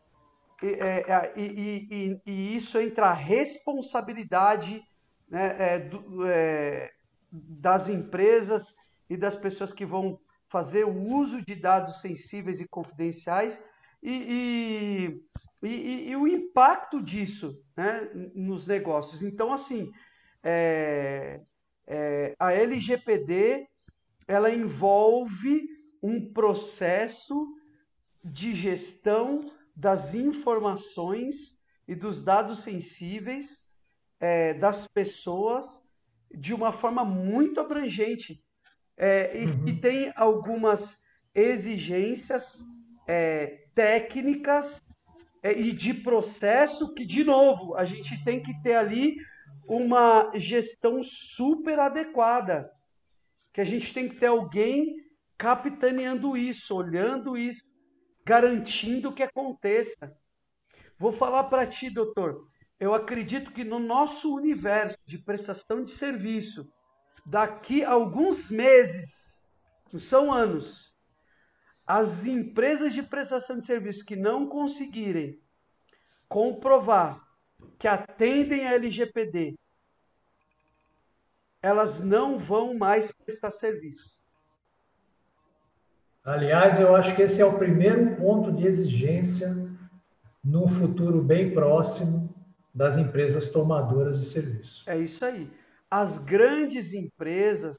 e, é, e, e, e isso entra a responsabilidade né, é, do, é, das empresas e das pessoas que vão fazer o uso de dados sensíveis e confidenciais e, e, e, e o impacto disso né, nos negócios. Então, assim, é, é, a LGPD ela envolve um processo de gestão das informações e dos dados sensíveis é, das pessoas de uma forma muito abrangente. É, e, uhum. e, tem algumas exigências é, técnicas e de processo que, de novo, a gente tem que ter ali uma gestão super adequada. Que a gente tem que ter alguém capitaneando isso, olhando isso, garantindo que aconteça. Vou falar para ti, doutor. Eu acredito que no nosso universo de prestação de serviço, daqui a alguns meses, não são anos, as empresas de prestação de serviço que não conseguirem comprovar que atendem a LGPD, elas não vão mais prestar serviço. Aliás, eu acho que esse é o primeiro ponto de exigência no futuro bem próximo das empresas tomadoras de serviço. É isso aí. As grandes empresas,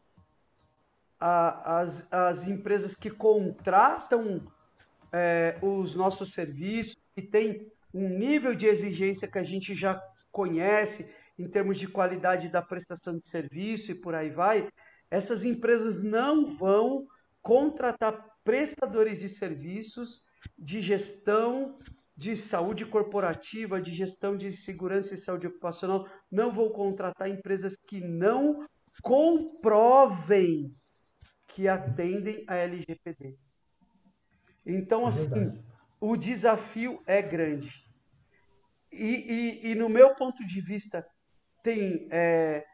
a, as, as empresas que contratam é, os nossos serviços, que têm um nível de exigência que a gente já conhece em termos de qualidade da prestação de serviço e por aí vai, essas empresas não vão contratar prestadores de serviços de gestão de saúde corporativa, de gestão de segurança e saúde ocupacional, não vou contratar empresas que não comprovem que atendem a LGPD. Então, é assim, o desafio é grande. E, e, e, no meu ponto de vista, tem é,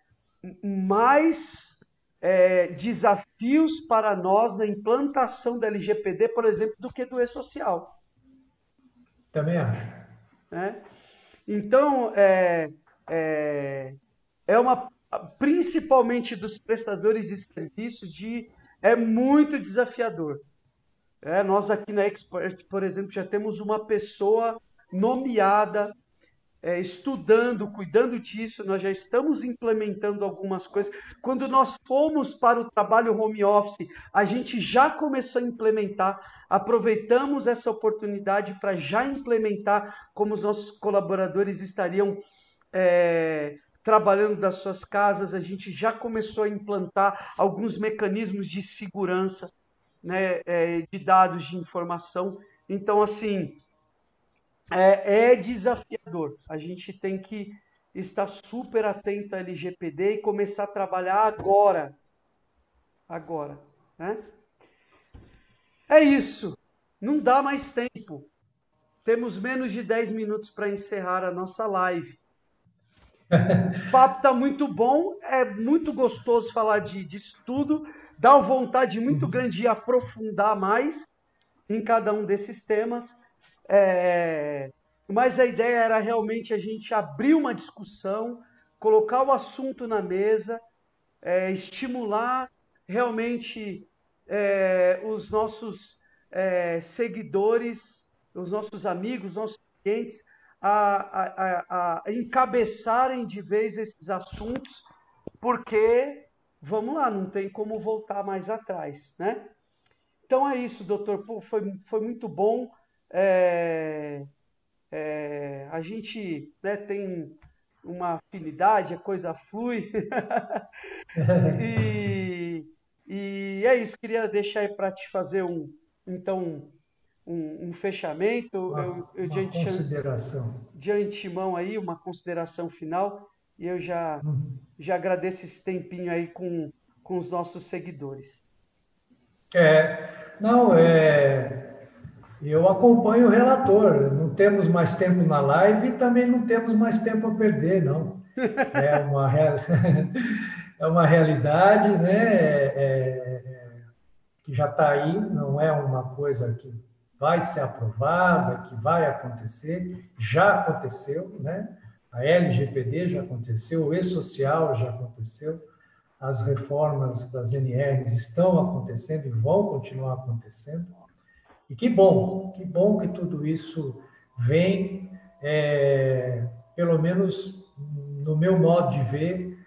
mais é, desafios para nós na implantação da LGPD, por exemplo, do que do e-social. Também acho. Né? Então, é, é, é uma, principalmente dos prestadores de serviços, de, é muito desafiador. É, nós aqui na Expert, por exemplo, já temos uma pessoa nomeada é, estudando, cuidando disso, nós já estamos implementando algumas coisas. Quando nós fomos para o trabalho home office, a gente já começou a implementar, aproveitamos essa oportunidade para já implementar como os nossos colaboradores estariam é, trabalhando das suas casas, a gente já começou a implantar alguns mecanismos de segurança né, é, de dados de informação. Então, assim, é, é desafiador. A gente tem que estar super atento à LGPD e começar a trabalhar agora. Agora. Né? É isso. Não dá mais tempo. Temos menos de 10 minutos para encerrar a nossa live. O papo está muito bom, é muito gostoso falar de, de estudo, dá uma vontade muito uhum. grande de aprofundar mais em cada um desses temas. É, mas a ideia era realmente a gente abrir uma discussão, colocar o assunto na mesa, é, estimular realmente é, os nossos é, seguidores, os nossos amigos, os nossos clientes a, a, a, encabeçarem de vez esses assuntos, porque, vamos lá, não tem como voltar mais atrás, né? Então é isso, doutor. Pô, foi, foi muito bom. É, é, a gente né, tem uma afinidade, a coisa flui. e, e é isso, queria deixar aí para te fazer um, então, um, um fechamento. Uma, eu, eu uma de, consideração. de antemão aí, uma consideração final. E eu já, uhum. já agradeço esse tempinho aí com, com os nossos seguidores. É, não, é, eu acompanho o relator. Não temos mais tempo na live e também não temos mais tempo a perder, não. É uma, real... é uma realidade, né? É, é... que já está aí, não é uma coisa que vai ser aprovada, que vai acontecer, já aconteceu, né? A LGPD já aconteceu, o E-Social já aconteceu, as reformas das NRs estão acontecendo e vão continuar acontecendo. E que bom, que bom que tudo isso vem, é, pelo menos no meu modo de ver,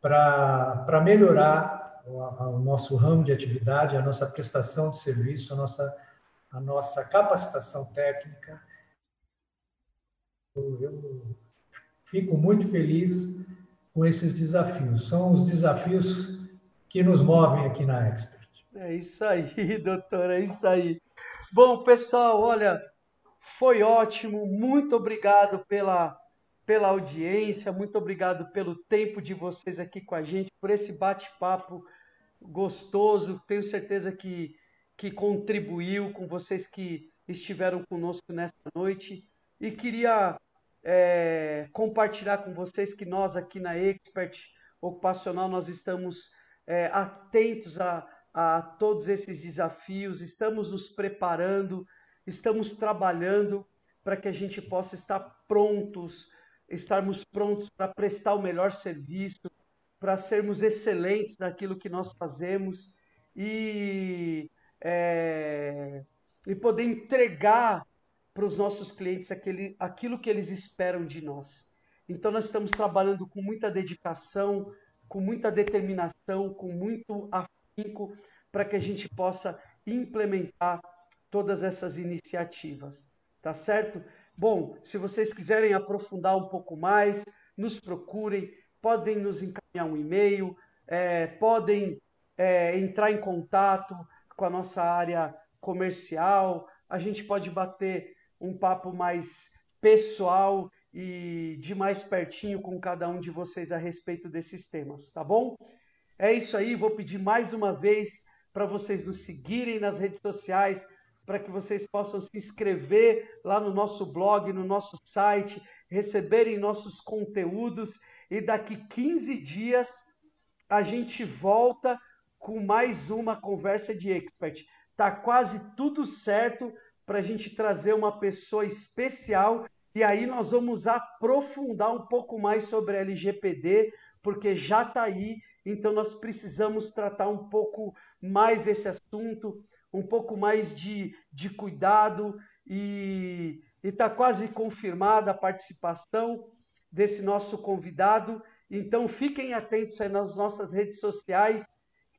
para melhorar o, o, nosso ramo de atividade, a nossa prestação de serviço, a nossa, a nossa capacitação técnica. Eu, fico muito feliz com esses desafios. São os desafios que nos movem aqui na Expert. É isso aí, doutor, é isso aí. Bom, pessoal, olha, Foi ótimo. Muito obrigado pela, pela audiência, muito obrigado pelo tempo de vocês aqui com a gente, por esse bate-papo gostoso. Tenho certeza que, que contribuiu com vocês que estiveram conosco nessa noite. E queria é, compartilhar com vocês que nós aqui na Expert Ocupacional nós estamos é, atentos a, a todos esses desafios, estamos nos preparando, estamos trabalhando para que a gente possa estar prontos, estarmos prontos para prestar o melhor serviço, para sermos excelentes naquilo que nós fazemos e, é, e poder entregar para os nossos clientes aquele, aquilo que eles esperam de nós. Então, nós estamos trabalhando com muita dedicação, com muita determinação, com muito afinco, para que a gente possa implementar todas essas iniciativas. Tá certo? Bom, se vocês quiserem aprofundar um pouco mais, nos procurem, podem nos encaminhar um e-mail, é, podem é, entrar em contato com a nossa área comercial, a gente pode bater um papo mais pessoal e de mais pertinho com cada um de vocês a respeito desses temas, tá bom? É isso aí, vou pedir mais uma vez para vocês nos seguirem nas redes sociais, para que vocês possam se inscrever lá no nosso blog, no nosso site, receberem nossos conteúdos e daqui 15 dias a gente volta com mais uma conversa de expert. Tá quase tudo certo para a gente trazer uma pessoa especial e aí nós vamos aprofundar um pouco mais sobre LGPD, porque já está aí, então nós precisamos tratar um pouco mais desse assunto, um pouco mais de, de cuidado e está quase confirmada a participação desse nosso convidado. Então fiquem atentos aí nas nossas redes sociais,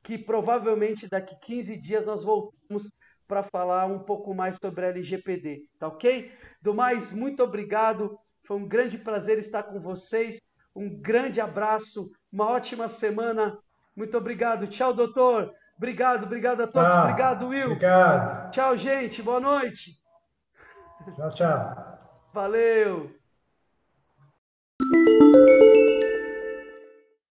que provavelmente daqui 15 dias nós voltamos para falar um pouco mais sobre a LGPD, tá ok? Do mais, muito obrigado. Foi um grande prazer estar com vocês. Um grande abraço, uma ótima semana. Muito obrigado. Tchau, doutor. Obrigado, obrigado a todos. Ah, obrigado, Will. Obrigado. Tchau, gente. Boa noite. Tchau, tchau. Valeu.